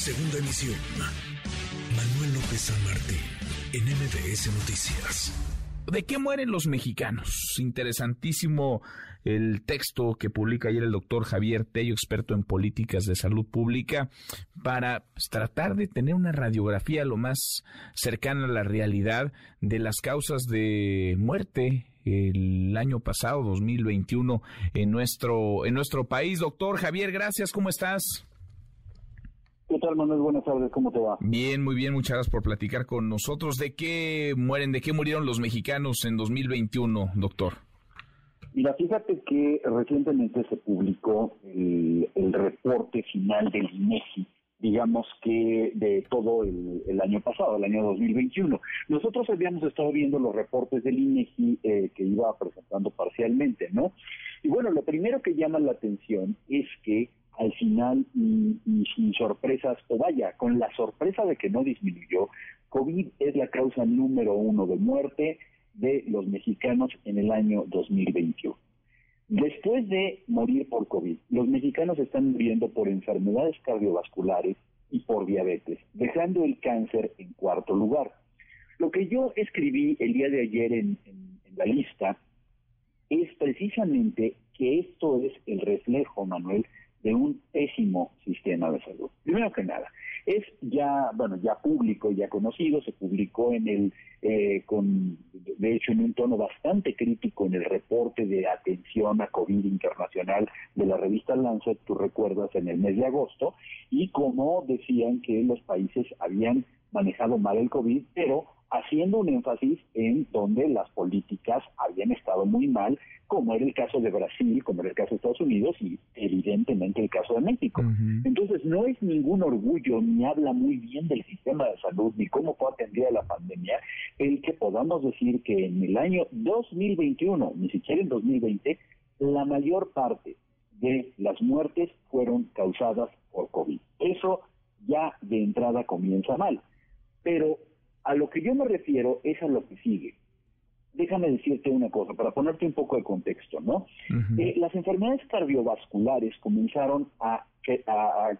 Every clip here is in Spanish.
Segunda emisión. Manuel López San Martín, en MBS Noticias. ¿De qué mueren los mexicanos? Interesantísimo el texto que publica ayer el doctor Javier Tello, experto en políticas de salud pública, para pues, tratar de tener una radiografía lo más cercana a la realidad de las causas de muerte el año pasado, 2021, en nuestro, en nuestro país. Doctor Javier, gracias, ¿cómo estás? ¿Qué tal, Manuel? Buenas tardes, ¿cómo te va? Bien, muy bien, muchas gracias por platicar con nosotros. ¿De qué mueren, de qué murieron los mexicanos en 2021, doctor? Mira, fíjate que recientemente se publicó el, reporte final del INEGI, digamos que de todo el, año pasado, el año 2021. Nosotros habíamos estado viendo los reportes del INEGI eh, que iba presentando parcialmente, ¿no? Y bueno, lo primero que llama la atención es que al final y, sin sorpresas, o vaya, con la sorpresa de que no disminuyó, COVID es la causa número uno de muerte de los mexicanos en el año 2021. Después de morir por COVID, los mexicanos están muriendo por enfermedades cardiovasculares y por diabetes, dejando el cáncer en cuarto lugar. Lo que yo escribí el día de ayer en la lista es precisamente que esto es el reflejo, Manuel, de un pésimo sistema de salud. Primero que nada, es ya, bueno, ya público, ya conocido, se publicó en el, eh, con, de hecho, en un tono bastante crítico en el reporte de atención a COVID internacional de la revista Lancet, tú recuerdas, en el mes de agosto, y como decían que los países habían manejado mal el COVID, pero haciendo un énfasis en donde las políticas habían estado muy mal, como era el caso de Brasil, como era el caso de Estados Unidos y evidentemente el caso de México. Entonces no es ningún orgullo ni habla muy bien del sistema de salud ni cómo fue atendida la pandemia el que podamos decir que en el año 2021, ni siquiera en 2020, la mayor parte de las muertes fueron causadas por COVID. Eso ya de entrada comienza mal. Pero a lo que yo me refiero es a lo que sigue. Déjame decirte una cosa, para ponerte un poco de contexto, ¿no? Eh, las enfermedades cardiovasculares comenzaron a,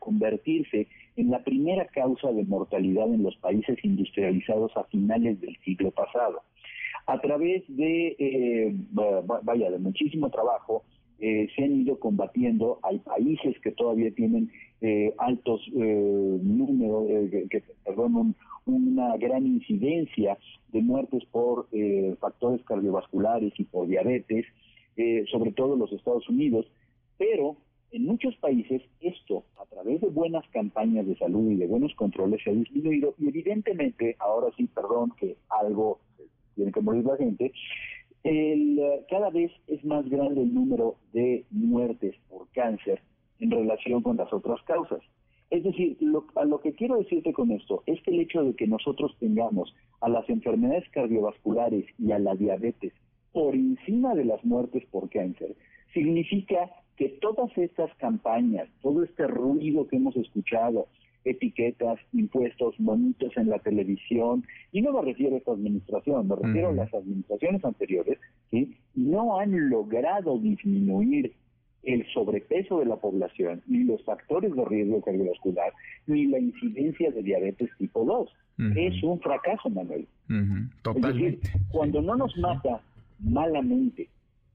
convertirse en la primera causa de mortalidad en los países industrializados a finales del siglo pasado. A través de, eh, vaya, de muchísimo trabajo, eh, se han ido combatiendo. Hay países que todavía tienen altos números, que, perdón, un, una gran incidencia de muertes por eh, factores cardiovasculares y por diabetes, eh, sobre todo en los Estados Unidos, pero en muchos países esto, a través de buenas campañas de salud y de buenos controles, se ha disminuido y evidentemente, ahora sí, perdón, que algo tiene que morir la gente, cada vez es más grande el número de muertes por cáncer en relación con las otras causas. Es decir, lo, a lo que quiero decirte con esto es que el hecho de que nosotros tengamos a las enfermedades cardiovasculares y a la diabetes por encima de las muertes por cáncer, significa que todas estas campañas, todo este ruido que hemos escuchado, etiquetas, impuestos, bonitos en la televisión, y no me refiero a esta administración, me refiero a las administraciones anteriores, ¿sí? no han logrado disminuir el sobrepeso de la población, ni los factores de riesgo cardiovascular, ni la incidencia de diabetes tipo 2. Es un fracaso, Manuel. Totalmente. Es decir, cuando no nos mata malamente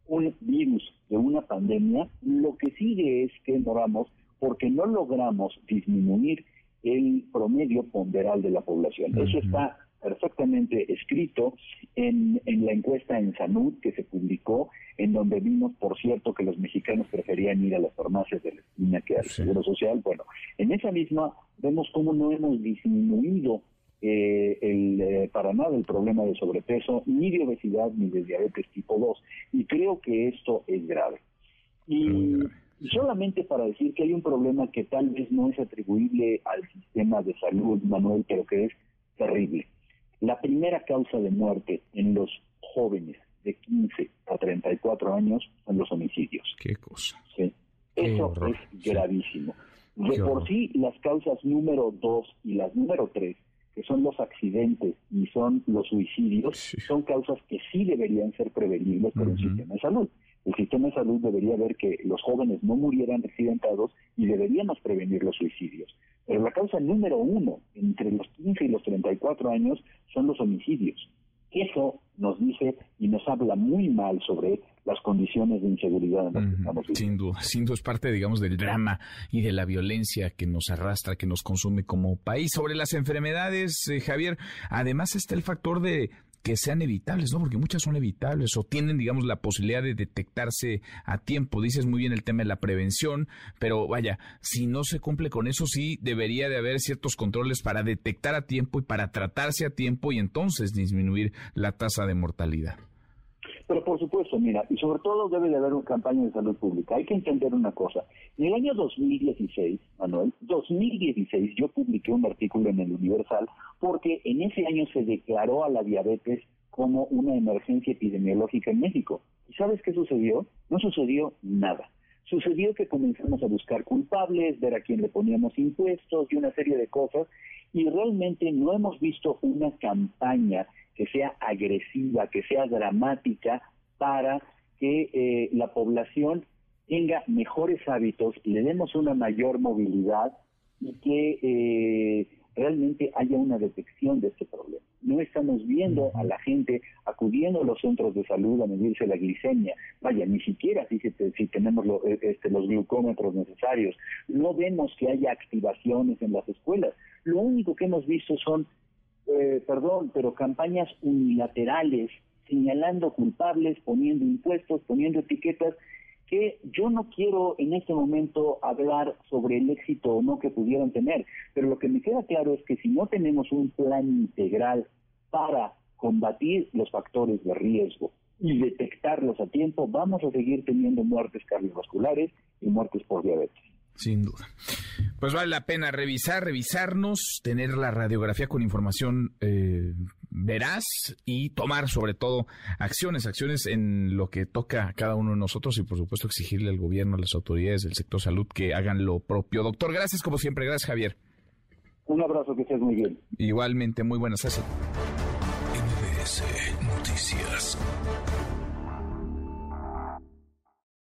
un virus de una pandemia, lo que sigue es que moramos porque no logramos disminuir el promedio ponderal de la población. Eso está perfectamente escrito en, la encuesta en salud que se publicó, en donde vimos, por cierto, que los mexicanos preferían ir a las farmacias de la esquina que al Seguro Social. Bueno, en esa misma vemos cómo no hemos disminuido eh, el, eh, para nada el problema de sobrepeso, ni de obesidad, ni de diabetes tipo 2. Y creo que esto es grave. Y solamente para decir que hay un problema que tal vez no es atribuible al sistema de salud, Manuel, pero que es terrible. La primera causa de muerte en los jóvenes de 15 a 34 años son los homicidios. Qué cosa. Sí. Eso es gravísimo. De por sí, las causas número 2 y las número 3, que son los accidentes y son los suicidios, son causas que sí deberían ser prevenibles por el sistema de salud. El sistema de salud debería ver que los jóvenes no murieran accidentados y deberíamos prevenir los suicidios. Pero la causa número uno entre los 15 y los 34 años son los homicidios. Eso nos dice y nos habla muy mal sobre las condiciones de inseguridad en las que estamos viviendo. Sin duda, sin duda es parte, digamos, del drama y de la violencia que nos arrastra, que nos consume como país. Sobre las enfermedades, eh, Javier, además está el factor de que sean evitables, ¿no? Porque muchas son evitables o tienen, digamos, la posibilidad de detectarse a tiempo. Dices muy bien el tema de la prevención, pero vaya, si no se cumple con eso, sí debería de haber ciertos controles para detectar a tiempo y para tratarse a tiempo y entonces disminuir la tasa de mortalidad. Pero por supuesto, mira, y sobre todo debe de haber una campaña de salud pública. Hay que entender una cosa. En el año 2016, Manuel, 2016, yo publiqué un artículo en el Universal porque en ese año se declaró a la diabetes como una emergencia epidemiológica en México. ¿Y sabes qué sucedió? No sucedió nada. Sucedió que comenzamos a buscar culpables, ver a quién le poníamos impuestos y una serie de cosas, y realmente no hemos visto una campaña que sea agresiva, que sea dramática para que eh, la población tenga mejores hábitos, le demos una mayor movilidad y que eh, realmente haya una detección de este problema. No estamos viendo a la gente acudiendo a los centros de salud a medirse la glicemia. Vaya, ni siquiera si, si tenemos eh, este, los glucómetros necesarios. No vemos que haya activaciones en las escuelas. Lo único que hemos visto son eh, perdón, pero campañas unilaterales, señalando culpables, poniendo impuestos, poniendo etiquetas, que yo no quiero en este momento hablar sobre el éxito o no que pudieran tener, pero lo que me queda claro es que si no tenemos un plan integral para combatir los factores de riesgo y detectarlos a tiempo, vamos a seguir teniendo muertes cardiovasculares y muertes por diabetes. Sin duda. Pues vale la pena revisar, revisarnos, tener la radiografía con información eh, veraz y tomar sobre todo acciones, acciones en lo que toca a cada uno de nosotros y por supuesto exigirle al gobierno, a las autoridades del sector salud que hagan lo propio. Doctor, gracias como siempre, gracias Javier. Un abrazo, que estés muy bien. Igualmente, muy buenas gracias. Noticias.